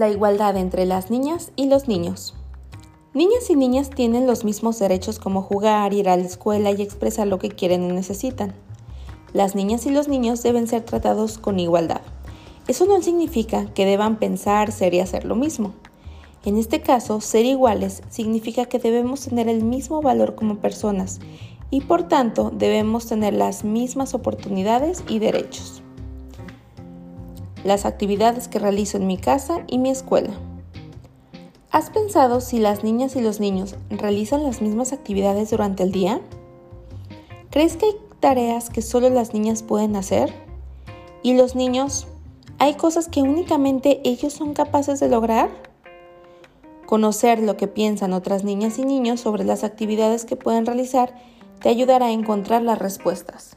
La igualdad entre las niñas y los niños. Niñas y niñas tienen los mismos derechos como jugar, ir a la escuela y expresar lo que quieren y necesitan. Las niñas y los niños deben ser tratados con igualdad. Eso no significa que deban pensar, ser y hacer lo mismo. En este caso, ser iguales significa que debemos tener el mismo valor como personas y por tanto debemos tener las mismas oportunidades y derechos. Las actividades que realizo en mi casa y mi escuela. ¿Has pensado si las niñas y los niños realizan las mismas actividades durante el día? ¿Crees que hay tareas que solo las niñas pueden hacer? ¿Y los niños? ¿Hay cosas que únicamente ellos son capaces de lograr? Conocer lo que piensan otras niñas y niños sobre las actividades que pueden realizar te ayudará a encontrar las respuestas.